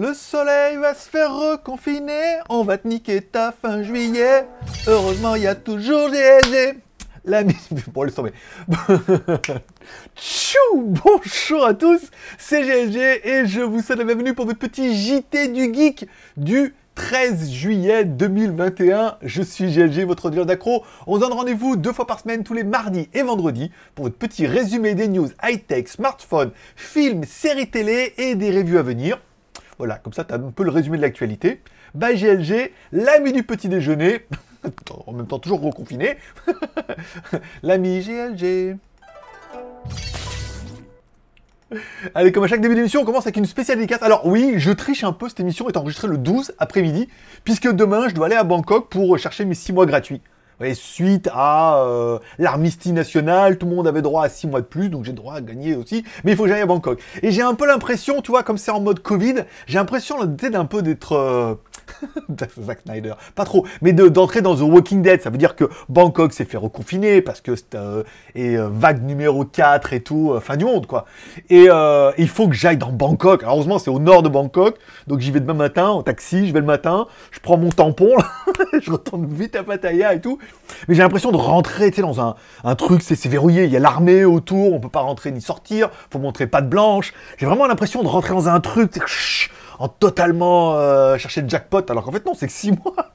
Le soleil va se faire reconfiner, on va te niquer ta fin juillet. Heureusement, il y a toujours GLG. La musique. Bon, laisse tomber. Tchou Bonjour à tous, c'est GLG et je vous souhaite la bienvenue pour votre petit JT du Geek du 13 juillet 2021. Je suis GLG, votre dealer d'accro. On se donne rendez-vous deux fois par semaine, tous les mardis et vendredis, pour votre petit résumé des news high-tech, smartphones, films, séries télé et des reviews à venir. Voilà, comme ça, tu as un peu le résumé de l'actualité. Bye GLG, l'ami du petit déjeuner, en même temps toujours reconfiné, l'ami GLG. Allez, comme à chaque début d'émission, on commence avec une spéciale dédicace. Alors oui, je triche un peu, cette émission est enregistrée le 12 après-midi, puisque demain, je dois aller à Bangkok pour chercher mes 6 mois gratuits. Ouais, suite à euh, l'armistice national, tout le monde avait droit à 6 mois de plus, donc j'ai droit à gagner aussi, mais il faut que j'aille à Bangkok. Et j'ai un peu l'impression, tu vois, comme c'est en mode Covid, j'ai l'impression d'un peu d'être... Zack Snyder, pas trop, mais d'entrer dans The Walking Dead, ça veut dire que Bangkok s'est fait reconfiner parce que c'est euh, euh, vague numéro 4 et tout, euh, fin du monde quoi. Et il faut que j'aille dans Bangkok. heureusement, c'est au nord de Bangkok, donc j'y vais demain matin en taxi, je vais le matin, je prends mon tampon, je retourne vite à Pattaya et tout. Mais j'ai l'impression de rentrer, tu sais, dans un, truc, c'est verrouillé, il y a l'armée autour, on peut pas rentrer ni sortir, faut montrer pas de blanche. J'ai vraiment l'impression de rentrer dans un truc, en totalement euh, chercher le jackpot, alors qu'en fait non, c'est que 6 mois.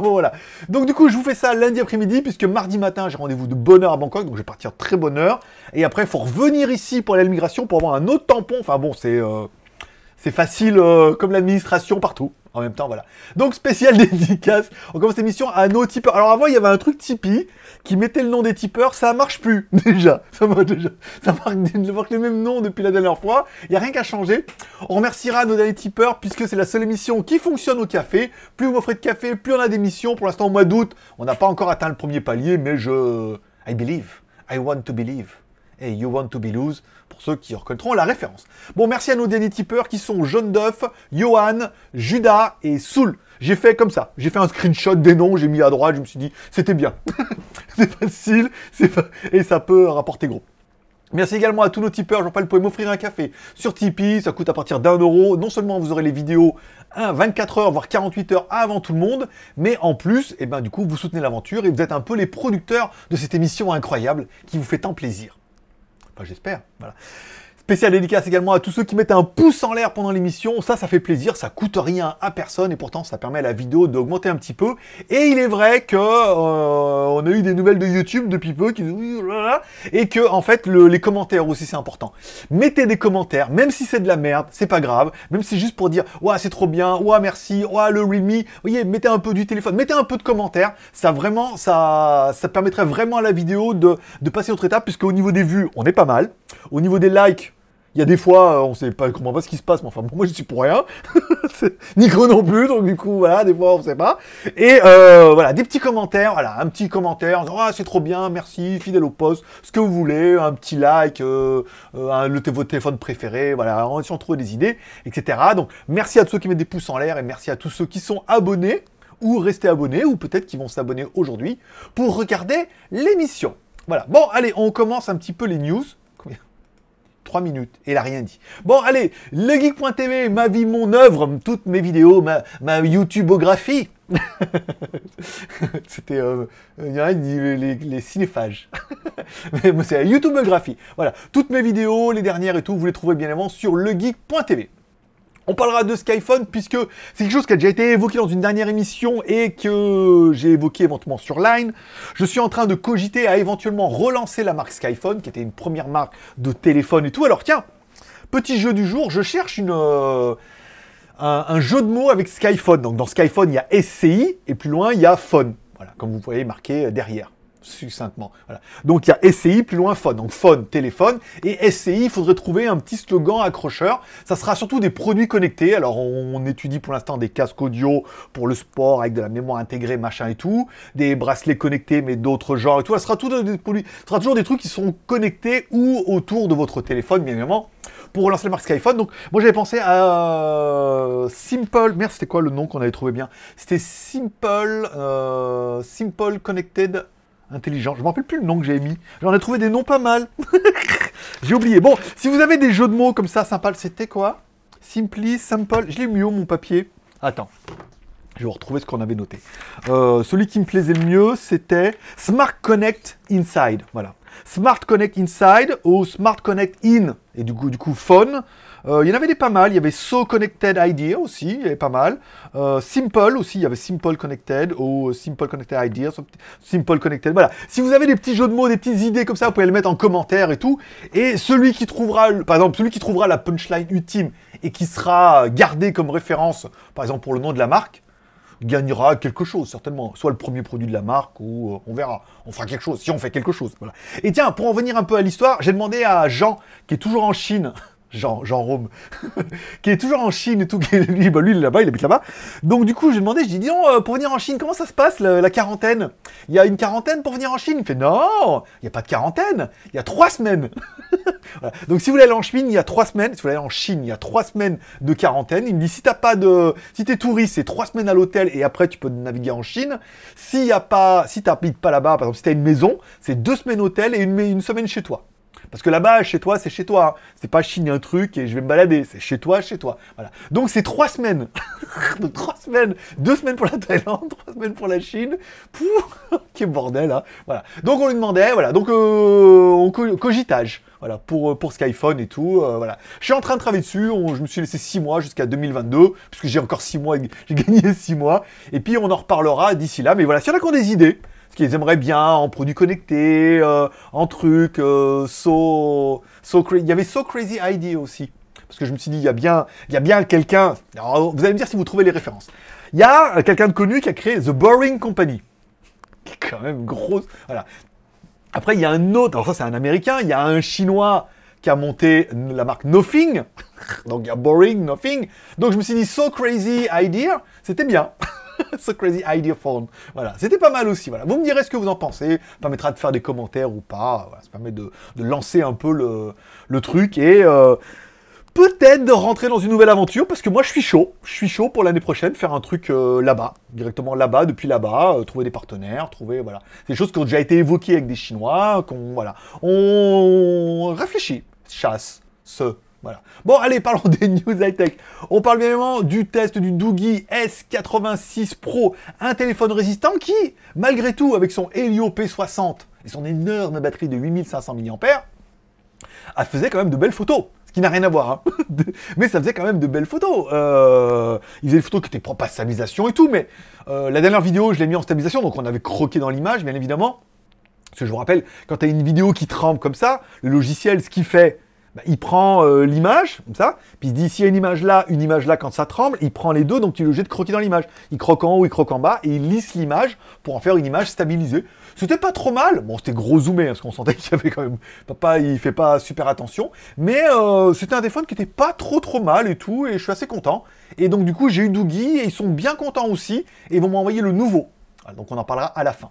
voilà. Donc du coup, je vous fais ça lundi après-midi, puisque mardi matin, j'ai rendez-vous de bonne heure à Bangkok, donc je vais partir très bonne heure. Et après, il faut revenir ici pour l'immigration pour avoir un autre tampon. Enfin bon, c'est euh, c'est facile euh, comme l'administration partout. En même temps, voilà. Donc, spécial dédicace. On commence l'émission à nos tipeurs. Alors, avant, il y avait un truc Tipeee qui mettait le nom des tipeurs. Ça marche plus, déjà. Ça marche déjà. Ça marque, les mêmes depuis la dernière fois. Il n'y a rien qu'à changer. On remerciera nos derniers tipeurs puisque c'est la seule émission qui fonctionne au café. Plus vous m'offrez de café, plus on a d'émissions. Pour l'instant, au mois d'août, on n'a pas encore atteint le premier palier, mais je... I believe. I want to believe et You Want to Be Loose, ceux qui reconnaîtront la référence. Bon, merci à nos derniers tipeurs qui sont John Duff, Johan, Judas et Soul. J'ai fait comme ça, j'ai fait un screenshot des noms, j'ai mis à droite, je me suis dit, c'était bien. c'est facile, c'est et ça peut rapporter gros. Merci également à tous nos tipeurs. Jean-Paul, vous pouvez m'offrir un café sur Tipeee. Ça coûte à partir d'un euro. Non seulement vous aurez les vidéos 24 heures, voire 48 heures avant tout le monde, mais en plus, eh ben, du coup, vous soutenez l'aventure et vous êtes un peu les producteurs de cette émission incroyable qui vous fait tant plaisir j'espère. Voilà. Spécial dédicace également à tous ceux qui mettent un pouce en l'air pendant l'émission. Ça, ça fait plaisir, ça coûte rien à personne et pourtant ça permet à la vidéo d'augmenter un petit peu. Et il est vrai que euh, on a eu des nouvelles de YouTube depuis peu qui disent et que en fait les commentaires aussi c'est important. Mettez des commentaires, même si c'est de la merde, c'est pas grave. Même si c'est juste pour dire ouais c'est trop bien, ouais merci, ouais le Realme. Vous voyez, mettez un peu du téléphone, mettez un peu de commentaires. Ça vraiment, ça, ça permettrait vraiment à la vidéo de, de passer autre étape puisque au niveau des vues on est pas mal. Au niveau des likes il y a des fois, euh, on sait pas comment pas ce qui se passe, mais enfin, moi, je suis pour rien. Nico non plus, donc du coup, voilà, des fois, on sait pas. Et euh, voilà, des petits commentaires, voilà, un petit commentaire, ah, c'est trop bien, merci, fidèle au poste, ce que vous voulez, un petit like, euh, euh le, votre téléphone préféré, voilà, on va trouver des idées, etc. Donc, merci à tous ceux qui mettent des pouces en l'air et merci à tous ceux qui sont abonnés ou restés abonnés ou peut-être qui vont s'abonner aujourd'hui pour regarder l'émission. Voilà. Bon, allez, on commence un petit peu les news. 3 minutes. Et il a rien dit. Bon, allez, legeek.tv, ma vie, mon œuvre, toutes mes vidéos, ma, ma YouTubeographie. C'était, euh, dit les, les cinéphages. Mais c'est la YouTubeographie. Voilà, toutes mes vidéos, les dernières et tout, vous les trouvez bien avant sur legeek.tv. On parlera de Skyphone puisque c'est quelque chose qui a déjà été évoqué dans une dernière émission et que j'ai évoqué éventuellement sur Line. Je suis en train de cogiter à éventuellement relancer la marque Skyphone, qui était une première marque de téléphone et tout. Alors tiens, petit jeu du jour, je cherche euh, un, jeu de mots avec Skyphone. Donc dans Skyphone, il y a SCI et plus loin, il y a Phone. Voilà, comme vous voyez marqué derrière succinctement. Voilà. Donc il y a SCI plus loin phone, donc phone, téléphone, et SCI, il faudrait trouver un petit slogan accrocheur. Ça sera surtout des produits connectés. Alors on, étudie pour l'instant des casques audio pour le sport avec de la mémoire intégrée, machin et tout, des bracelets connectés mais d'autres genres et tout. Ça sera, tout des produits, sera toujours des trucs qui sont connectés ou autour de votre téléphone, bien évidemment pour relancer la marque Skyphone. Donc, moi, j'avais pensé à Simple. Merde, c'était quoi le nom qu'on avait trouvé bien? C'était Simple, euh, Simple Connected intelligent. Je me rappelle plus le nom que j'ai mis. J'en ai trouvé des noms pas mal. j'ai oublié. Bon, si vous avez des jeux de mots comme ça sympa, c'était quoi? Simply, Simple. Je l'ai mis où mon papier? Attends. Je vais retrouver ce qu'on avait noté. Euh, celui qui me plaisait le mieux, c'était Smart Connect Inside. Voilà. Smart Connect Inside ou Smart Connect In. Et du coup, du coup Phone. Euh, il y en avait des pas mal. Il y avait So Connected Idea aussi, il y avait pas mal. Euh, Simple aussi, il y avait Simple Connected ou Simple Connected Idea, Simple Connected. Voilà. Si vous avez des petits jeux de mots, des petites idées comme ça, vous pouvez les mettre en commentaire et tout. Et celui qui trouvera, par exemple, celui qui trouvera la punchline ultime et qui sera gardé comme référence, par exemple pour le nom de la marque, gagnera quelque chose, certainement. Soit le premier produit de la marque, ou euh, on verra. On fera quelque chose, si on fait quelque chose. Voilà. Et tiens, pour en venir un peu à l'histoire, j'ai demandé à Jean, qui est toujours en Chine, Jean, Jean Rome, qui est toujours en Chine et tout, lui, bah lui il est là-bas, il habite là-bas. Donc du coup, j'ai demandé, je dis, dis euh, pour venir en Chine, comment ça se passe la, quarantaine? Il y a une quarantaine pour venir en Chine? Il fait, non, il n'y a pas de quarantaine, il y a trois semaines. Donc si vous voulez aller en Chine, il y a trois semaines, si vous voulez aller en Chine, il y a trois semaines de quarantaine. Il me dit, si t'as pas de, si t'es touriste, c'est trois semaines à l'hôtel et après tu peux naviguer en Chine. S'il y a pas, si t'habites pas là-bas, par exemple, si t'as une maison, c'est deux semaines hôtel et une semaine chez toi. Parce que là-bas, chez toi, c'est chez toi. C'est pas Chine un truc et je vais me balader. C'est chez toi, chez toi. Voilà. Donc c'est trois semaines. Donc trois semaines. Deux semaines pour la Thaïlande, trois semaines pour la Chine. Pouh, quel bordel, hein. Voilà. Donc on lui demandait, voilà. Donc euh, on cogitage. Voilà, pour, euh, pour Skyphone et tout. Euh, voilà. Je suis en train de travailler dessus. je me suis laissé six mois jusqu'à 2022, puisque j'ai encore six mois, j'ai gagné six mois. Et puis on en reparlera d'ici là. Mais voilà, s'il y en a qui ont des idées, ce qu'ils aimeraient bien en produits connectés, euh, en trucs, euh, so, so Il y avait So Crazy ID aussi. Parce que je me suis dit, il y a bien, il y a bien quelqu'un. Vous allez me dire si vous trouvez les références. Il y a quelqu'un de connu qui a créé The Boring Company. Qui est quand même grosse. Voilà. Après, il y a un autre. Alors, ça, c'est un américain. Il y a un chinois qui a monté la marque Nothing. Donc, il y a Boring, Nothing. Donc, je me suis dit, So Crazy Idea, c'était bien. so crazy idea phone. Voilà, c'était pas mal aussi. Voilà, vous me direz ce que vous en pensez. Ça permettra de faire des commentaires ou pas. ça permet de, lancer un peu le, truc et euh, peut-être de rentrer dans une nouvelle aventure parce que moi je suis chaud. Je suis chaud pour l'année prochaine faire un truc euh, là-bas, directement là-bas, depuis là-bas, euh, trouver des partenaires, trouver voilà. Des choses qui ont déjà été évoquées avec des Chinois. Qu'on voilà, on réfléchit, chasse, ce Bon, allez, parlons des news high-tech. On parle bien évidemment du test du Doogie S86 Pro, un téléphone résistant qui, malgré tout, avec son Helio P60 et son énorme batterie de 8500 mAh, faisait quand même de belles photos. Ce qui n'a rien à voir, hein. mais ça faisait quand même de belles photos. Euh, il faisait des photos qui étaient propres à stabilisation et tout, mais euh, la dernière vidéo, je l'ai mis en stabilisation, donc on avait croqué dans l'image, bien évidemment. Parce que je vous rappelle, quand tu as une vidéo qui tremble comme ça, le logiciel, ce qu'il fait, bah, il prend euh, l'image, comme ça, puis il dit s'il y a une image là, une image là quand ça tremble, il prend les deux, donc il est obligé de dans l'image. Il croque en haut, il croque en bas, et il lisse l'image pour en faire une image stabilisée. C'était pas trop mal, bon c'était gros zoomé, hein, parce qu'on sentait qu'il y avait quand même, papa il fait pas super attention, mais euh, c'était un téléphone qui était pas trop trop mal et tout, et je suis assez content. Et donc du coup j'ai eu Doogie, et ils sont bien contents aussi, et ils vont m'envoyer le nouveau. Donc on en parlera à la fin.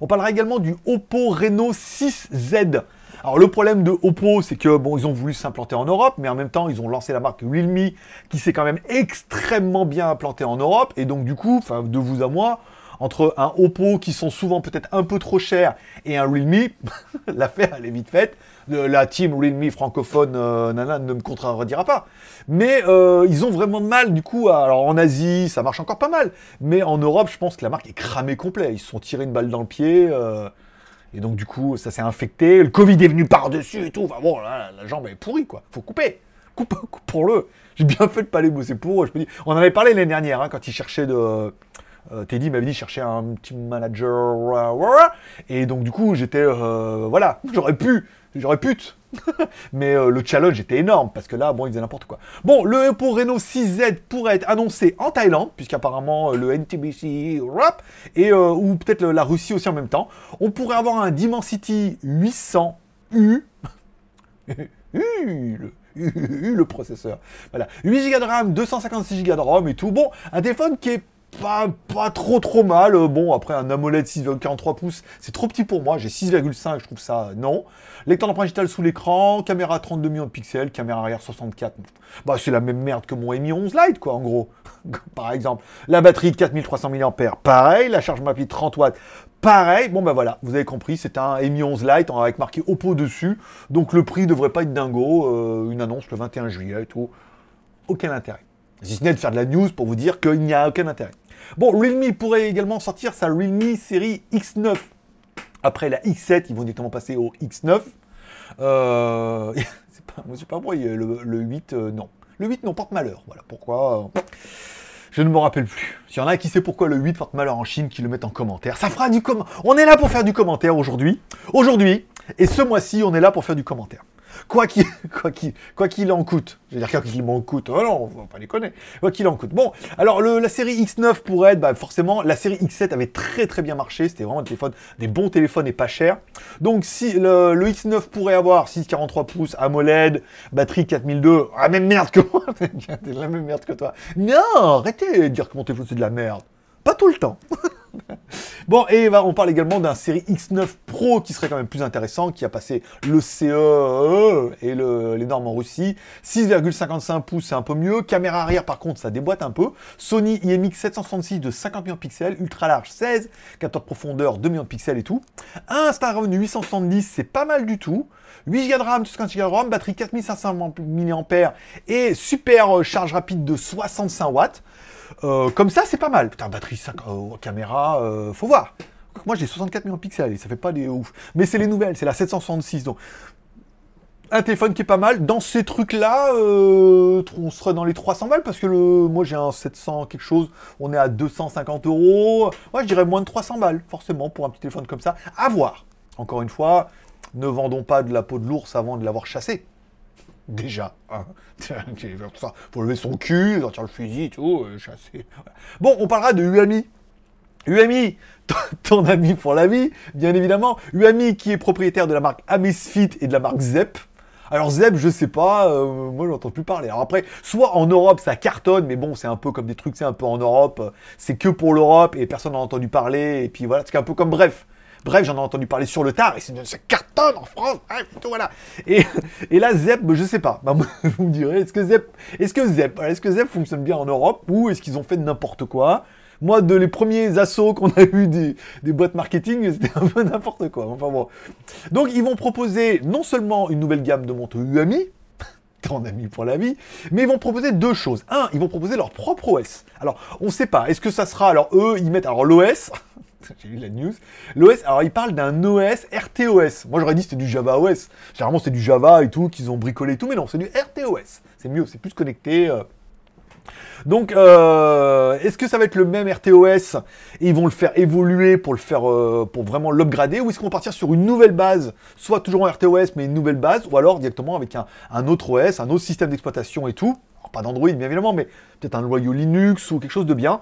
On parlera également du Oppo Reno 6Z. Alors le problème de Oppo, c'est que bon, ils ont voulu s'implanter en Europe, mais en même temps, ils ont lancé la marque Realme, qui s'est quand même extrêmement bien implantée en Europe, et donc du coup, de vous à moi, entre un Oppo qui sont souvent peut-être un peu trop chers et un Realme, l'affaire elle est vite faite. La team Realme francophone, euh, nana, ne me contredira pas. Mais euh, ils ont vraiment de mal, du coup. alors en Asie, ça marche encore pas mal. Mais en Europe, je pense que la marque est cramée complet. Ils se sont tirés une balle dans le pied. Euh, et donc, du coup, ça s'est infecté. Le Covid est venu par-dessus et tout. Enfin bon, la jambe est pourrie, quoi. Faut couper. Coupe, coupe pour le. J'ai bien fait de pas aller bosser pour. Dis, on avait parlé l'année dernière, hein, quand il cherchait de. Euh, Teddy m'avait dit chercher un team manager. Et donc, du coup, j'étais. Euh, voilà, j'aurais pu. J'aurais pu. Mais euh, le challenge était énorme parce que là, bon, il faisait n'importe quoi. Bon, le Oppo Reno 6Z pourrait être annoncé en Thaïlande, puisqu'apparemment le NTBC rap et ou peut-être la Russie aussi en même temps. On pourrait avoir un Dimensity 800U. le, le processeur. Voilà. 8 Go de RAM, 256 Go de ROM et tout. Bon, un téléphone qui est pas, pas trop trop mal. Euh, bon, après un AMOLED 6,43 pouces, c'est trop petit pour moi. J'ai 6,5, je trouve ça non. Lecteur d'empreinte digitale sous l'écran, caméra 32 millions de pixels, caméra arrière 64. Bah, c'est la même merde que mon Mi 11 Lite, quoi, en gros. Par exemple, la batterie 4300 mAh, pareil. La charge rapide 30 watts, pareil. Bon, bah voilà, vous avez compris, c'est un Mi 11 Lite avec marqué Oppo dessus. Donc le prix devrait pas être dingo. Euh, une annonce le 21 juillet et tout. aucun intérêt. Si ce n'est de faire de la news pour vous dire qu'il n'y a aucun intérêt. Bon, Realme pourrait également sortir sa Realme série X9. Après la X7, ils vont directement passer au X9. Euh, pas, moi, je sais pas pourquoi le, le 8, euh, non. Le 8, non, porte malheur. Voilà pourquoi. Euh, je ne me rappelle plus. S'il y en a qui sait pourquoi le 8 porte malheur en Chine, qui le mettent en commentaire. Ça fera du commentaire. On est là pour faire du commentaire aujourd'hui. Aujourd'hui. Et ce mois-ci, on est là pour faire du commentaire quoi qu'il quoi quoi en coûte. Je veux dire quoi qu'il m'en coûte. Oh non, on va pas connaître. Quoi qu'il en coûte. Bon, alors le, la série X9 pourrait être bah, forcément la série X7 avait très très bien marché, c'était vraiment des téléphones des bons téléphones et pas chers. Donc si le, le X9 pourrait avoir 6,43 pouces AMOLED, batterie 4002, ah même merde que moi, la même merde que toi. Non, arrêtez de dire que mon téléphone c'est de la merde. Pas tout le temps. bon, et on parle également d'un série X9 Pro qui serait quand même plus intéressant, qui a passé le CE et les normes en Russie. 6,55 pouces, c'est un peu mieux. Caméra arrière, par contre, ça déboîte un peu. Sony IMX 766 de 50 millions de pixels, ultra large 16, capteur de profondeur 2 millions de pixels et tout. Un Snapdragon 870, c'est pas mal du tout. 8 Go de RAM, 50 Go de RAM, batterie 4500 mAh et super charge rapide de 65 watts. Euh, comme ça, c'est pas mal. Putain, batterie 5, euh, caméra, euh, faut voir. Moi, j'ai 64 millions de pixels et ça fait pas des ouf. Mais c'est les nouvelles, c'est la 766. Donc, un téléphone qui est pas mal. Dans ces trucs-là, on serait dans les 300 balles parce que le, moi, j'ai un 700 quelque chose. On est à 250 euros. Moi, je dirais moins de 300 balles, forcément, pour un petit téléphone comme ça. À voir. Encore une fois, ne vendons pas de la peau de l'ours avant de l'avoir chassé déjà. Hein. Faut lever son cul, sortir le fusil tout, euh, chasser. Bon, on parlera de UAMI. UAMI, ton ami pour la vie, bien évidemment. UAMI qui est propriétaire de la marque Amazfit et de la marque Zep. Alors Zep, je sais pas, euh, moi j'entends plus parler. Alors après, soit en Europe ça cartonne, mais bon, c'est un peu comme des trucs, c'est un peu en Europe, c'est que pour l'Europe et personne n'a entendu parler, et puis voilà, c'est un peu comme bref. Bref, j'en ai entendu parler sur le tard et c'est ça cartonne en France. Bref, tout, voilà. Et, là, Zep, je sais pas. Bah, vous me direz, est-ce que Zep, est-ce que Zep, est-ce que Zep fonctionne bien en Europe ou est-ce qu'ils ont fait n'importe quoi? Moi, de les premiers assauts qu'on a eu des, des boîtes marketing, c'était un peu n'importe quoi. Enfin bon. Donc, ils vont proposer non seulement une nouvelle gamme de montres UAMI, ton ami pour la vie, mais ils vont proposer deux choses. Un, ils vont proposer leur propre OS. Alors, on ne sait pas. Est-ce que ça sera alors eux, ils mettent alors l'OS. J'ai lu la news. L'OS, alors ils parlent d'un OS RTOS. Moi j'aurais dit c'était du Java OS. Généralement c'est du Java et tout, qu'ils ont bricolé et tout, mais non, c'est du RTOS. C'est mieux, c'est plus connecté. Euh. Donc, euh, est-ce que ça va être le même RTOS et ils vont le faire évoluer pour le faire, euh, pour vraiment l'upgrader, ou est-ce qu'on va partir sur une nouvelle base, soit toujours en RTOS mais une nouvelle base, ou alors directement avec un, autre OS, un autre système d'exploitation et tout? pas d'Android bien évidemment, mais peut-être un noyau Linux ou quelque chose de bien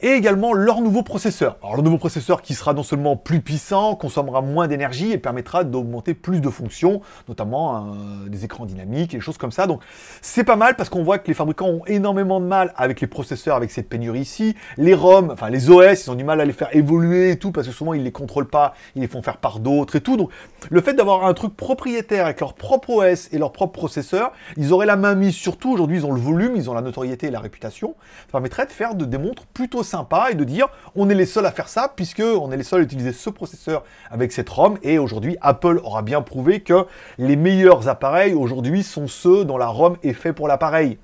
et également leur nouveau processeur. Alors le nouveau processeur qui sera non seulement plus puissant, consommera moins d'énergie et permettra d'augmenter plus de fonctions, notamment euh, des écrans dynamiques et des choses comme ça. Donc c'est pas mal parce qu'on voit que les fabricants ont énormément de mal avec les processeurs, avec cette pénurie ici. Les ROM, enfin les OS, ils ont du mal à les faire évoluer et tout parce que souvent ils les contrôlent pas, ils les font faire par d'autres et tout. Donc le fait d'avoir un truc propriétaire avec leur propre OS et leur propre processeur, ils auraient la main mise sur tout. Aujourd'hui ils ont le volume, ils ont la notoriété et la réputation. Ça permettrait de faire de, des montres plutôt sympa et de dire on est les seuls à faire ça puisque on est les seuls à utiliser ce processeur avec cette ROM et aujourd'hui Apple aura bien prouvé que les meilleurs appareils aujourd'hui sont ceux dont la ROM est fait pour l'appareil.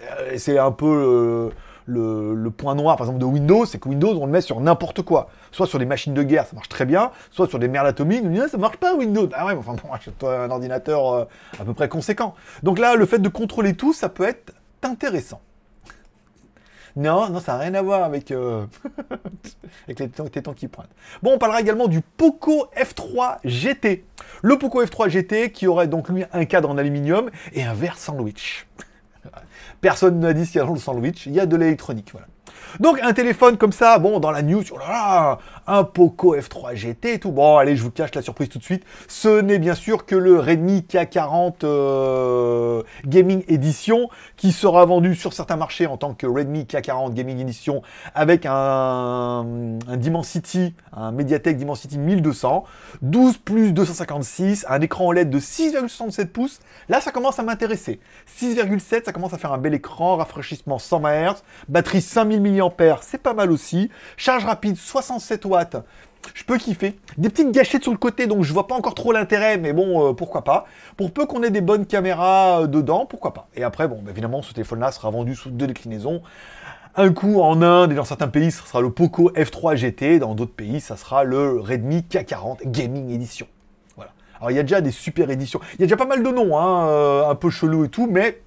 Euh, c'est un peu le, point noir par exemple de Windows, c'est que Windows on le met sur n'importe quoi. Soit sur des machines de guerre, ça marche très bien, soit sur des merdes atomiques, on dit, ça marche pas Windows. Ah ouais, enfin bon, un ordinateur euh, à peu près conséquent. Donc là, le fait de contrôler tout, ça peut être intéressant. Non, non, ça n'a rien à voir avec, euh, avec les tétons qui pointent. Bon, on parlera également du Poco F3 GT. Le Poco F3 GT qui aurait donc lui un cadre en aluminium et un verre sandwich. Personne n'a dit ce qu'il y a dans le sandwich, il y a de l'électronique, voilà. Donc un téléphone comme ça, bon, dans la news, oh un Poco F3 GT et tout. Bon, allez, je vous cache la surprise tout de suite. Ce n'est bien sûr que le Redmi K40 euh, Gaming Edition qui sera vendu sur certains marchés en tant que Redmi K40 Gaming Edition avec un, un Dimensity, un Mediatek Dimensity 1200, 12 plus 256, un écran OLED de 6,67 pouces. Là, ça commence à m'intéresser. 6,7, ça commence à faire un bel écran, rafraîchissement 100 MHz, batterie 5000 mAh, c'est pas mal aussi. Charge rapide 67 watts. Je peux kiffer. Des petites gâchettes sur le côté, donc je vois pas encore trop l'intérêt, mais bon, euh, pourquoi pas. Pour peu qu'on ait des bonnes caméras euh, dedans, pourquoi pas. Et après, bon, évidemment, ce téléphone-là sera vendu sous deux déclinaisons. Un coup en Inde et dans certains pays, ce sera le Poco F3 GT. Dans d'autres pays, ça sera le Redmi K40 Gaming Edition. Voilà. Alors il y a déjà des super éditions. Il y a déjà pas mal de noms, hein, euh, un peu chelou et tout, mais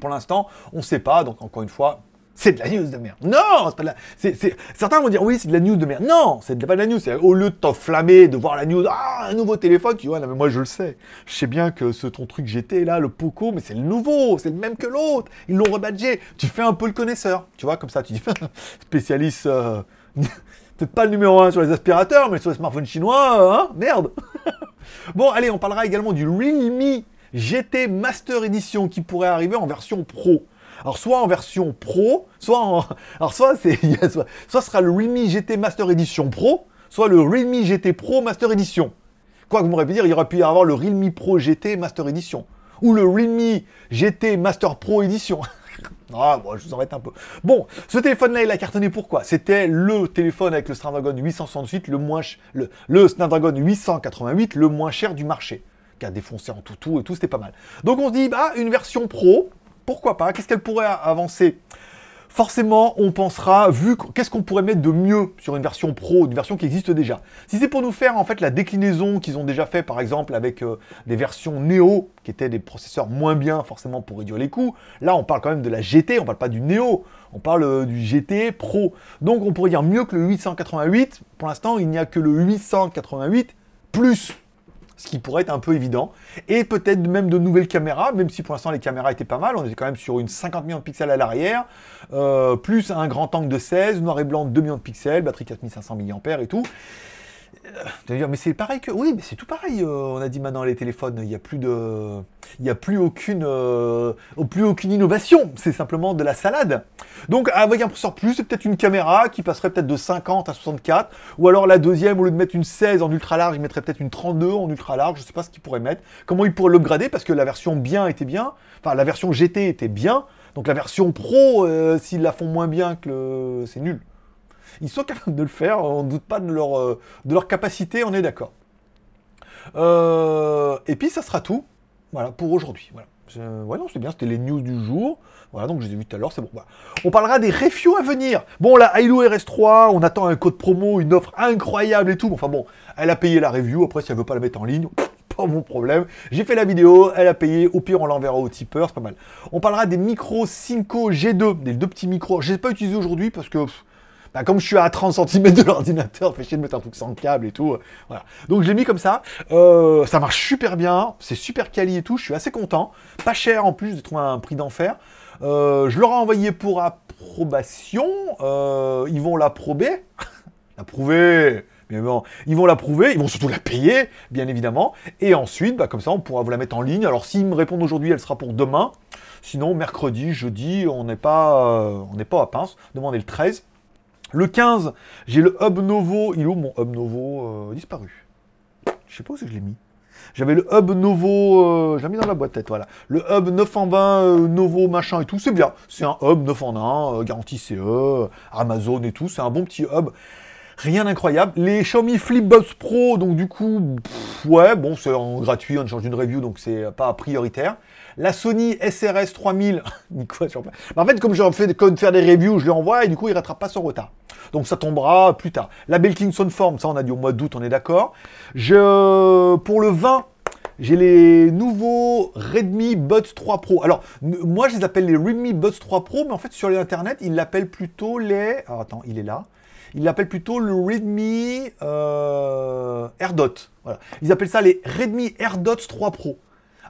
pour l'instant, on ne sait pas. Donc encore une fois, c'est de la news de merde. Non, c'est pas de la... c'est, Certains vont dire oui, c'est de la news de merde. Non, c'est pas de la news. Au lieu de t'enflammer, de voir la news, ah, un nouveau téléphone, tu vois, mais moi je le sais. Je sais bien que ce ton truc GT là, le Poco, mais c'est le nouveau, c'est le même que l'autre. Ils l'ont rebadgé. Tu fais un peu le connaisseur, tu vois, comme ça, tu dis spécialiste. Euh, peut-être pas le numéro 1 sur les aspirateurs, mais sur les smartphones chinois, hein, merde. bon, allez, on parlera également du Realme GT Master Edition qui pourrait arriver en version pro. Alors soit en version pro, soit en... Alors soit c'est soit, ce sera le Realme GT Master Edition Pro, soit le Realme GT Pro Master Edition. Quoi que vous m'aurez pu dire, il aurait pu y avoir le Realme Pro GT Master Edition. Ou le Realme GT Master Pro Edition. Ah, bon, je vous en un peu. Bon, ce téléphone-là, il a cartonné pourquoi? C'était le téléphone avec le Snapdragon 868, le, moins le, le Snapdragon 888, le moins cher du marché, qui a défoncé en tout tout et tout, c'était pas mal. Donc on se dit, bah, une version pro, pourquoi pas Qu'est-ce qu'elle pourrait avancer? Forcément, on pensera, vu qu'est-ce qu'on pourrait mettre de mieux sur une version pro, une version qui existe déjà. Si c'est pour nous faire en fait la déclinaison qu'ils ont déjà fait, par exemple avec euh, des versions Neo, qui étaient des processeurs moins bien forcément pour réduire les coûts, là on parle quand même de la GT, on parle pas du Neo, on parle euh, du GT Pro. Donc on pourrait dire mieux que le 888. Pour l'instant, il n'y a que le 888 plus ce qui pourrait être un peu évident. Et peut-être même de nouvelles caméras, même si pour l'instant les caméras étaient pas mal, on était quand même sur une 50 millions de pixels à l'arrière, euh, plus un grand angle de 16, noir et blanc de 2 millions de pixels, batterie 4500 mAh et tout. Euh, dire, mais c'est pareil que. Oui, mais c'est tout pareil. Euh, on a dit maintenant les téléphones, il n'y a plus de. Il n'y a plus aucune, euh, plus aucune innovation. C'est simplement de la salade. Donc, avec un processeur plus, c'est peut-être une caméra qui passerait peut-être de 50 à 64. Ou alors la deuxième, au lieu de mettre une 16 en ultra large, il mettrait peut-être une 32 en ultra large. Je ne sais pas ce qu'il pourrait mettre. Comment il pourrait l'upgrader Parce que la version bien était bien. Enfin, la version GT était bien. Donc la version pro, s'ils la font moins bien que le. C'est nul. Ils sont capables de le faire, on ne doute pas de leur, euh, de leur capacité, on est d'accord. Euh, et puis ça sera tout, voilà, pour aujourd'hui. Voilà. Ouais, non, c'est bien, c'était les news du jour. Voilà, donc je les ai vus tout à l'heure, c'est bon. On parlera des reviews à venir. Bon, la Hilo RS3, on attend un code promo, une offre incroyable et tout. Enfin bon, elle a payé la review. Après, si elle veut pas la mettre en ligne, pas mon problème. J'ai fait la vidéo, elle a payé. Au pire, on l'enverra au tipeur, c'est pas mal. On parlera des micros Cinco G2, des deux petits micros. Je les ai pas utilisés aujourd'hui parce que bah, comme je suis à 30 cm de l'ordinateur, fait chier de mettre un truc sans câble et tout. Euh, voilà. Donc je l'ai mis comme ça. Euh, ça marche super bien, c'est super quali et tout. Je suis assez content. Pas cher en plus, j'ai trouvé un prix d'enfer. Euh, je leur ai envoyé pour approbation. ils vont l'approuver. L'approuver. Mais bon, ils vont l'approuver, ils vont surtout la payer, bien évidemment. Et ensuite, bah, comme ça, on pourra vous la mettre en ligne. Alors, s'ils me répondent aujourd'hui, elle sera pour demain. Sinon, mercredi, jeudi, on n'est pas, on n'est pas à pince. Demandez le 13. Le 15, j'ai le Hub Novo. Il est mon Hub Novo euh, Disparu. Je sais pas où c'est que je l'ai mis. J'avais le Hub Novo, euh, je l'ai mis dans la boîte tête, voilà. Le Hub 9 en 20 euh, Novo machin et tout, c'est bien. C'est un Hub 9 en 1, garantie CE, Amazon et tout, c'est un bon petit Hub. Rien d'incroyable. Les Xiaomi Flipbuds Pro, donc du coup, ouais, bon, c'est en gratuit, on change une review, donc c'est pas prioritaire. La Sony SRS 3000, en fait, comme fait de faire des reviews, je lui envoie et du coup, il rattrape pas son retard. Donc ça tombera plus tard. La Belkin Soundform, ça on a dit au mois d'août, on est d'accord. Je, pour le 20, j'ai les nouveaux Redmi Buds 3 Pro. Alors, moi je les appelle les Redmi Buds 3 Pro, mais en fait sur l'internet, ils l'appellent plutôt les. Attends, il est là. Ils l'appellent plutôt le Redmi euh, AirDot. Voilà. Ils appellent ça les Redmi AirDots 3 Pro.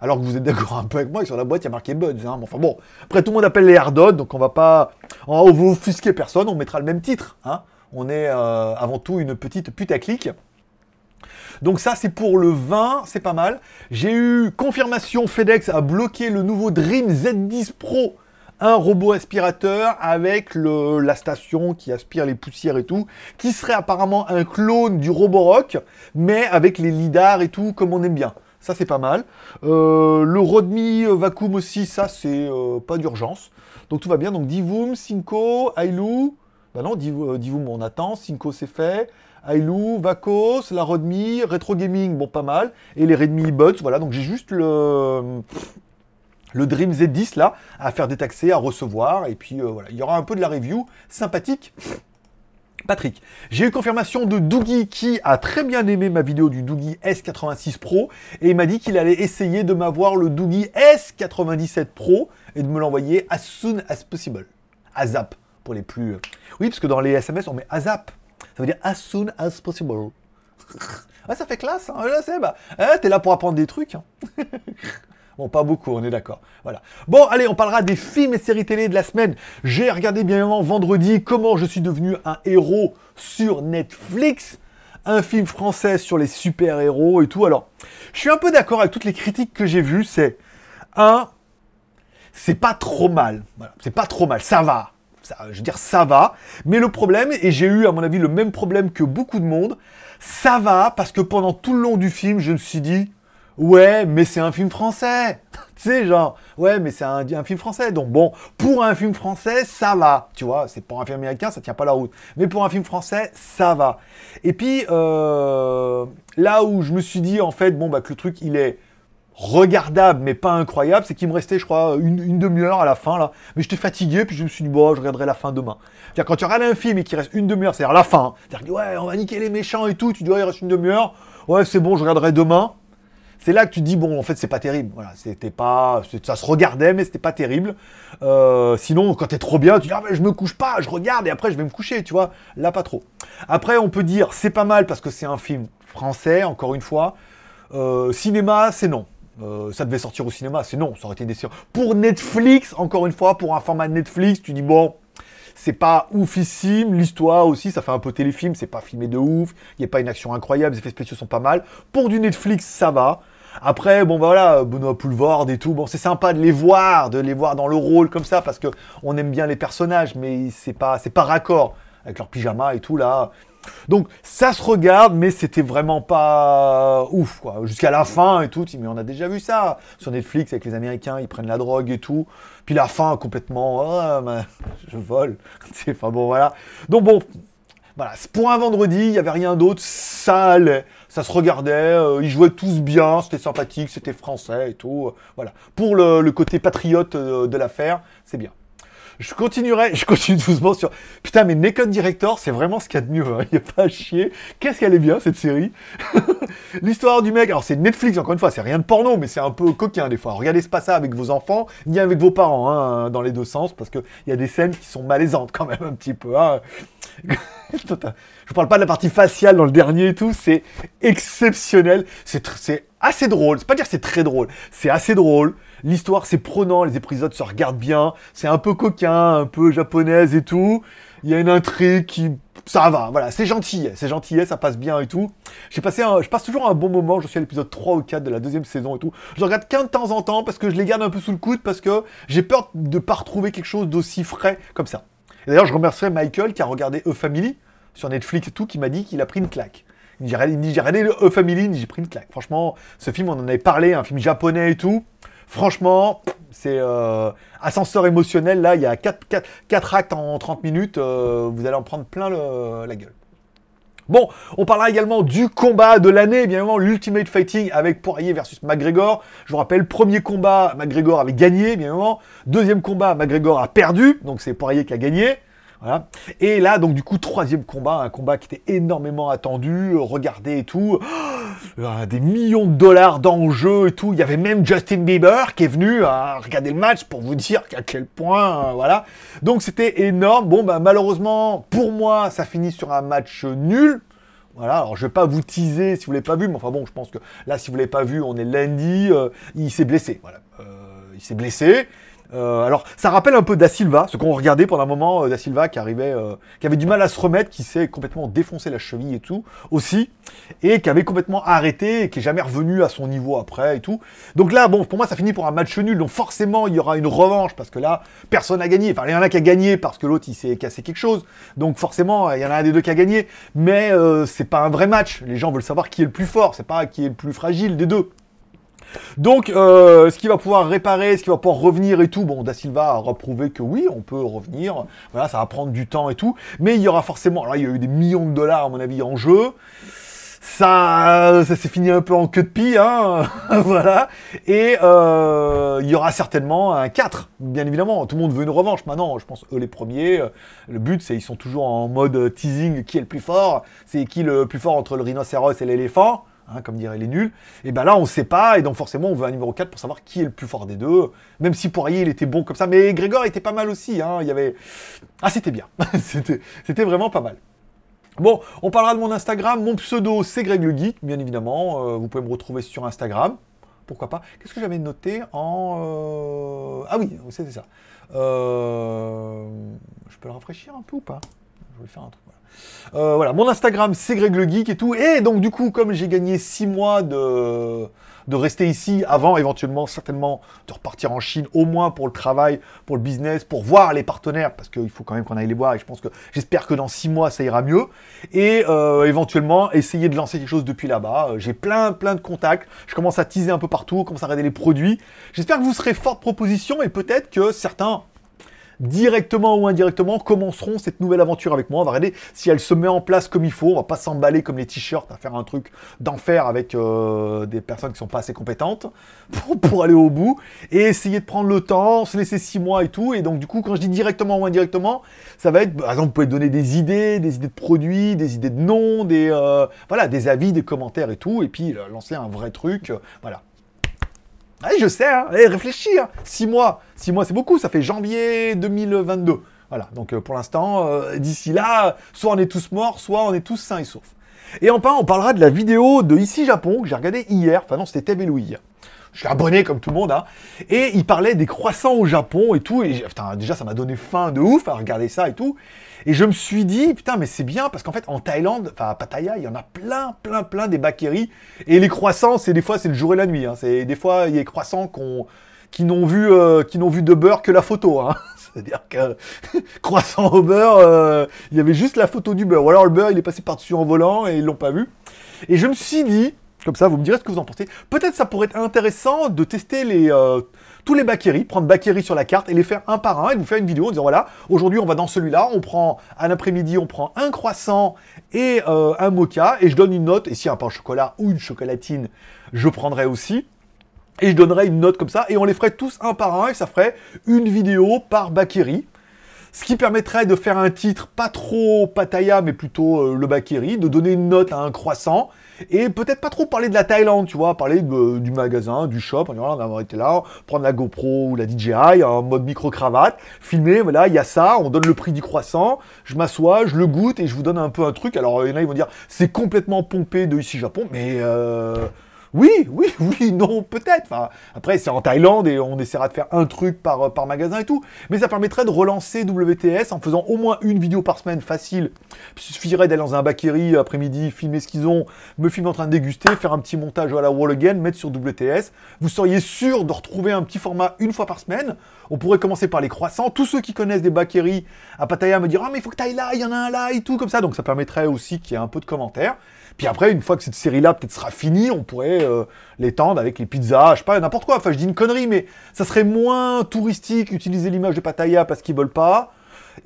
Alors que vous êtes d'accord un peu avec moi, sur la boîte, il y a marqué Buds. Hein. Enfin bon, après tout le monde appelle les AirDots, donc on va pas... On va offusquer personne, on mettra le même titre. Hein. On est euh, avant tout une petite putaclic. Donc ça, c'est pour le 20, c'est pas mal. J'ai eu confirmation, FedEx a bloqué le nouveau Dream Z10 Pro, un robot aspirateur avec la station qui aspire les poussières et tout, qui serait apparemment un clone du Roborock, mais avec les lidars et tout, comme on aime bien. Ça, c'est pas mal. Euh, le Rodmi Vacuum aussi, ça, c'est pas d'urgence. Donc tout va bien. Donc Divoom, Cinco, Ailu. Bah non, Divoom, on attend. Cinco, c'est fait. Ailu, Vacos, la Rodmi, Retro Gaming, bon, pas mal. Et les Redmi Buds, voilà. Donc j'ai juste le le Dream Z10 là, à faire détaxer, à recevoir, et puis voilà, il y aura un peu de la review sympathique. Patrick, j'ai eu confirmation de Doogie qui a très bien aimé ma vidéo du Doogie S86 Pro et il m'a dit qu'il allait essayer de m'avoir le Doogie S97 Pro et de me l'envoyer as soon as possible. ASAP pour les plus. Euh, oui, parce que dans les SMS on met ASAP. Ça veut dire as soon as possible. ah, ça fait classe, hein, je sais, bah, hein, t'es là pour apprendre des trucs. Hein. Bon, pas beaucoup, on est d'accord. Voilà. Bon, allez, on parlera des films et séries télé de la semaine. J'ai regardé bien évidemment vendredi comment je suis devenu un héros sur Netflix. Un film français sur les super-héros et tout. Alors, je suis un peu d'accord avec toutes les critiques que j'ai vues. C'est un, c'est pas trop mal. Voilà, c'est pas trop mal. Ça va. Je veux dire, ça va. Mais le problème, et j'ai eu à mon avis le même problème que beaucoup de monde, ça va parce que pendant tout le long du film, je me suis dit, Ouais, mais c'est un film français. tu sais, genre, ouais, mais c'est un, film français. Donc bon, pour un film français, ça va. Tu vois, c'est pour un film américain, ça tient pas la route. Mais pour un film français, ça va. Et puis, euh, là où je me suis dit, en fait, bon, bah, que le truc, il est regardable, mais pas incroyable, c'est qu'il me restait, je crois, une, demi-heure à la fin, là. Mais j'étais fatigué, puis je me suis dit, bon, je regarderai la fin demain. C'est-à-dire, quand tu regardes un film et qu'il reste une demi-heure, c'est-à-dire la fin, c'est-à-dire, ouais, on va niquer les méchants et tout, tu dois, il reste une demi-heure. Ouais, c'est bon, je regarderai demain c'est là que tu dis bon en fait c'est pas terrible. Voilà c'était pas ça se regardait mais c'était pas terrible. Euh, sinon quand t'es trop bien tu dis ah mais je me couche pas je regarde et après je vais me coucher tu vois. Là pas trop. Après on peut dire c'est pas mal parce que c'est un film français encore une fois. Euh, cinéma c'est non. Euh, ça devait sortir au cinéma c'est non. Ça aurait été décevant pour Netflix encore une fois pour un format Netflix tu dis bon c'est pas oufissime, l'histoire aussi, ça fait un peu téléfilm, c'est pas filmé de ouf, il n'y a pas une action incroyable, les effets spéciaux sont pas mal. Pour du Netflix, ça va. Après, bon bah voilà, Benoît Poulvord et tout, bon c'est sympa de les voir, de les voir dans le rôle comme ça, parce que on aime bien les personnages, mais c'est pas, c'est pas raccord avec leur pyjama et tout là. Donc ça se regarde, mais c'était vraiment pas ouf, quoi. Jusqu'à la fin et tout, mais on a déjà vu ça sur Netflix avec les Américains, ils prennent la drogue et tout. Puis la fin complètement, oh, je vole. enfin bon voilà. Donc bon, voilà, pour un vendredi, il n'y avait rien d'autre, ça allait, ça se regardait, euh, ils jouaient tous bien, c'était sympathique, c'était français et tout. Euh, voilà. Pour le, côté patriote euh, de l'affaire, c'est bien. Je continuerai, je continue doucement sur. Putain, mais Naked Director, c'est vraiment ce qu'il y a de mieux. Hein. Il n'y a pas à chier. Qu'est-ce qu'elle est bien, cette série? L'histoire du mec, alors c'est Netflix, encore une fois, c'est rien de porno, mais c'est un peu coquin des fois. Regardez pas ça avec vos enfants, ni avec vos parents, hein, dans les deux sens, parce qu'il y a des scènes qui sont malaisantes quand même, un petit peu. Hein. je parle pas de la partie faciale dans le dernier et tout, c'est exceptionnel. C'est assez drôle. C'est pas dire c'est très drôle, c'est assez drôle. L'histoire, c'est prenant, les épisodes se regardent bien. C'est un peu coquin, un peu japonaise et tout. Il y a une intrigue qui... Ça va, voilà, c'est gentil, c'est gentil, ça passe bien et tout. Je passe toujours un bon moment, je suis à l'épisode 3 ou 4 de la deuxième saison et tout. Je regarde qu'un de temps en temps parce que je les garde un peu sous le coude parce que j'ai peur de pas retrouver quelque chose d'aussi frais comme ça. D'ailleurs, je remercierai Michael qui a regardé E Family sur Netflix et tout, qui m'a dit qu'il a pris une claque. J'ai regardé E Family, j'ai pris une claque. Franchement, ce film, on en avait parlé, un film japonais et tout. Franchement, c'est euh, ascenseur émotionnel. Là, il y a 4, actes en 30 minutes. Euh, vous allez en prendre plein la gueule. Bon, on parlera également du combat de l'année, bien évidemment, l'Ultimate Fighting avec Poirier versus McGregor. Je vous rappelle, premier combat, McGregor avait gagné, bien évidemment. Deuxième combat, McGregor a perdu, donc c'est Poirier qui a gagné. Et là, donc du coup, troisième combat, un combat qui était énormément attendu, regardé et tout, oh, des millions de dollars d'enjeux et tout. Il y avait même Justin Bieber qui est venu à regarder le match pour vous dire qu'à quel point, euh, voilà. Donc c'était énorme. Bon, bah malheureusement, pour moi, ça finit sur un match nul. Voilà, alors je vais pas vous teaser si vous l'avez pas vu, mais enfin bon, je pense que là, si vous l'avez pas vu, on est lundi, euh, il s'est blessé, voilà. Euh, il s'est blessé, euh, alors, ça rappelle un peu Da Silva, ce qu'on regardait pendant un moment, euh, Da Silva qui arrivait, euh, qui avait du mal à se remettre, qui s'est complètement défoncé la cheville et tout, aussi, et qui avait complètement arrêté, et qui est jamais revenu à son niveau après et tout. Donc là, bon, pour moi, ça finit pour un match nul, donc forcément, il y aura une revanche, parce que là, personne n'a gagné. Enfin, il y en a qui a gagné parce que l'autre, il s'est cassé quelque chose. Donc forcément, il y en a un des deux qui a gagné, mais c'est pas un vrai match. Les gens veulent savoir qui est le plus fort, c'est pas qui est le plus fragile des deux. Donc, euh, ce qui va pouvoir réparer, ce qui va pouvoir revenir et tout, bon, Da Silva a reprouvé que oui, on peut revenir. Voilà, ça va prendre du temps et tout. Mais il y aura forcément, alors il y a eu des millions de dollars, à mon avis, en jeu. Ça, ça s'est fini un peu en queue de pie, hein, voilà. Et euh, il y aura certainement un 4, bien évidemment. Tout le monde veut une revanche. Maintenant, je pense eux les premiers. Le but, c'est ils sont toujours en mode teasing. Qui est le plus fort C'est qui le plus fort entre le rhinocéros et l'éléphant? Hein, comme diraient les nuls, et ben là on sait pas, et donc forcément on veut un numéro 4 pour savoir qui est le plus fort des deux, même si Poirier il était bon comme ça, mais Grégor était pas mal aussi, hein, il y avait... Ah c'était bien, c'était vraiment pas mal. Bon, on parlera de mon Instagram, mon pseudo c'est Greg le Geek, bien évidemment, euh, vous pouvez me retrouver sur Instagram, pourquoi pas. Qu'est-ce que j'avais noté en... Euh, ah oui, c'est ça. Euh, je peux le rafraîchir un peu ou pas? Je vais faire un truc. Euh, voilà, mon Instagram, c'est Greg le Geek et tout. Et donc, du coup, comme j'ai gagné 6 mois de, de rester ici avant, éventuellement, certainement, de repartir en Chine, au moins pour le travail, pour le business, pour voir les partenaires, parce qu'il faut quand même qu'on aille les voir. Et je pense que j'espère que dans 6 mois, ça ira mieux. Et euh, éventuellement, essayer de lancer quelque chose depuis là-bas. Euh, j'ai plein, plein de contacts. Je commence à teaser un peu partout, commence à regarder les produits. J'espère que vous serez forte proposition et peut-être que certains directement ou indirectement, commenceront cette nouvelle aventure avec moi. On va regarder si elle se met en place comme il faut. On va pas s'emballer comme les t-shirts à faire un truc d'enfer avec euh, des personnes qui sont pas assez compétentes pour, aller au bout et essayer de prendre le temps, se laisser six mois et tout. Et donc, du coup, quand je dis directement ou indirectement, ça va être, par exemple, vous pouvez donner des idées, des idées de produits, des idées de noms, des, euh, voilà, des avis, des commentaires et tout. Et puis, euh, lancer un vrai truc. voilà. Allez, je sais, hein. Allez, réfléchis. Hein. Six mois. Six mois, c'est beaucoup. Ça fait janvier 2022. Voilà. Donc, euh, pour l'instant, euh, d'ici là, soit on est tous morts, soit on est tous sains et saufs. Et enfin, on parlera de la vidéo de Ici Japon que j'ai regardé hier. Enfin, non, c'était TV. Je suis abonné comme tout le monde, hein. Et il parlait des croissants au Japon et tout. Et putain, déjà, ça m'a donné faim de ouf à regarder ça et tout. Et je me suis dit, putain, mais c'est bien, parce qu'en fait, en Thaïlande, enfin à Pattaya, il y en a plein, plein, plein des bakeries. Et les croissants, c'est des fois, c'est le jour et la nuit. Hein. C'est des fois, il y a des croissants qui n'ont vu, euh, vu de beurre que la photo. Hein. C'est-à-dire que croissant au beurre, euh, il y avait juste la photo du beurre. Ou alors le beurre, il est passé par-dessus en volant et ils l'ont pas vu. Et je me suis dit, comme ça, vous me direz ce que vous en pensez. Peut-être ça pourrait être intéressant de tester euh, tous les Bakeri, prendre Bakeri sur la carte et les faire un par un et vous faire une vidéo en disant voilà, aujourd'hui on va dans celui-là, on prend un après-midi, on prend un croissant et euh, un mocha et je donne une note. Et si un pain au chocolat ou une chocolatine, je prendrai aussi. Et je donnerai une note comme ça et on les ferait tous un par un et ça ferait une vidéo par Bakeri. Ce qui permettrait de faire un titre pas trop pataya mais plutôt euh, le Bakeri, de donner une note à un croissant et peut-être pas trop parler de la Thaïlande, tu vois, parler du magasin, du shop, on va été là, prendre la GoPro ou la DJI en mode micro-cravate, filmer, voilà, il y a ça, on donne le prix du croissant, je m'assois, je le goûte et je vous donne un peu un truc. Alors il y en a, ils vont dire, c'est complètement pompé de ici Japon, mais... Euh, oui, oui, oui, non, peut-être. Enfin, après, c'est en Thaïlande et on essaiera de faire un truc par, par magasin et tout. Mais ça permettrait de relancer WTS en faisant au moins une vidéo par semaine facile. Il suffirait d'aller dans un bakeri après-midi, filmer ce qu'ils ont, me filmer en train de déguster, faire un petit montage à la wall again, mettre sur WTS. Vous seriez sûr de retrouver un petit format une fois par semaine? On pourrait commencer par les croissants. Tous ceux qui connaissent des bakeries à Pattaya me diront Ah, mais il faut que tu ailles là, il y en a un là et tout, comme ça. Donc ça permettrait aussi qu'il y ait un peu de commentaires. Puis après, une fois que cette série-là peut-être sera finie, on pourrait euh, l'étendre avec les pizzas, je sais pas, n'importe quoi. Enfin, je dis une connerie, mais ça serait moins touristique utiliser l'image de Pattaya parce qu'ils veulent pas.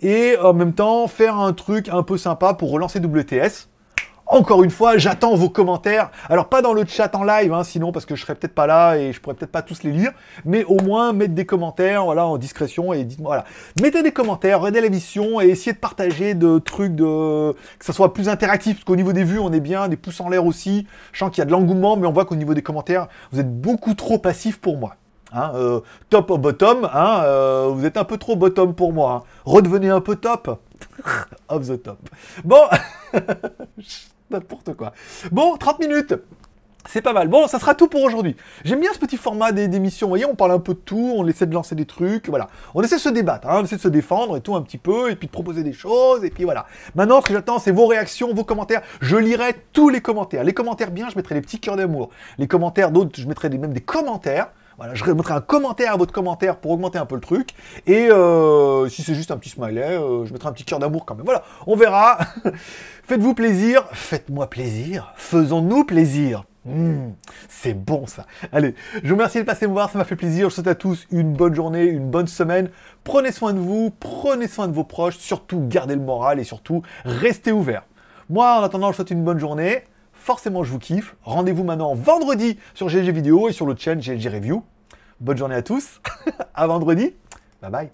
Et en même temps, faire un truc un peu sympa pour relancer WTS. Encore une fois, j'attends vos commentaires. Alors pas dans le chat en live, hein, sinon parce que je serais peut-être pas là et je pourrais peut-être pas tous les lire, mais au moins mettre des commentaires, voilà, en discrétion et dites-moi, voilà, mettez des commentaires, regardez l'émission et essayez de partager de trucs de que ça soit plus interactif, parce qu'au niveau des vues, on est bien, des pouces en l'air aussi. Je sens qu'il y a de l'engouement, mais on voit qu'au niveau des commentaires, vous êtes beaucoup trop passif pour moi. Hein, euh, top au bottom, hein, euh, vous êtes un peu trop bottom pour moi. Redevenez un peu top. of the top. Bon, N'importe quoi. Bon, 30 minutes. C'est pas mal. Bon, ça sera tout pour aujourd'hui. J'aime bien ce petit format d'émission. Vous voyez, on parle un peu de tout, on essaie de lancer des trucs, voilà. On essaie de se débattre, hein, on essaie de se défendre et tout un petit peu, et puis de proposer des choses, et puis voilà. Maintenant, ce que j'attends, c'est vos réactions, vos commentaires. Je lirai tous les commentaires. Les commentaires bien, je mettrai des petits cœurs d'amour. Les commentaires d'autres, je mettrai même des commentaires. Je mettrai un commentaire à votre commentaire pour augmenter un peu le truc. Et euh, si c'est juste un petit smiley, euh, je mettrai un petit cœur d'amour quand même. Voilà, on verra. Faites-vous plaisir, faites-moi plaisir, faisons-nous plaisir. Mmh, c'est bon ça. Allez, je vous remercie de passer me voir, ça m'a fait plaisir. Je souhaite à tous une bonne journée, une bonne semaine. Prenez soin de vous, prenez soin de vos proches, surtout gardez le moral et surtout restez ouverts. Moi, en attendant, je vous souhaite une bonne journée. Forcément, je vous kiffe. Rendez-vous maintenant vendredi sur GG Vidéo et sur l'autre chaîne GG Review. Bonne journée à tous. à vendredi. Bye bye.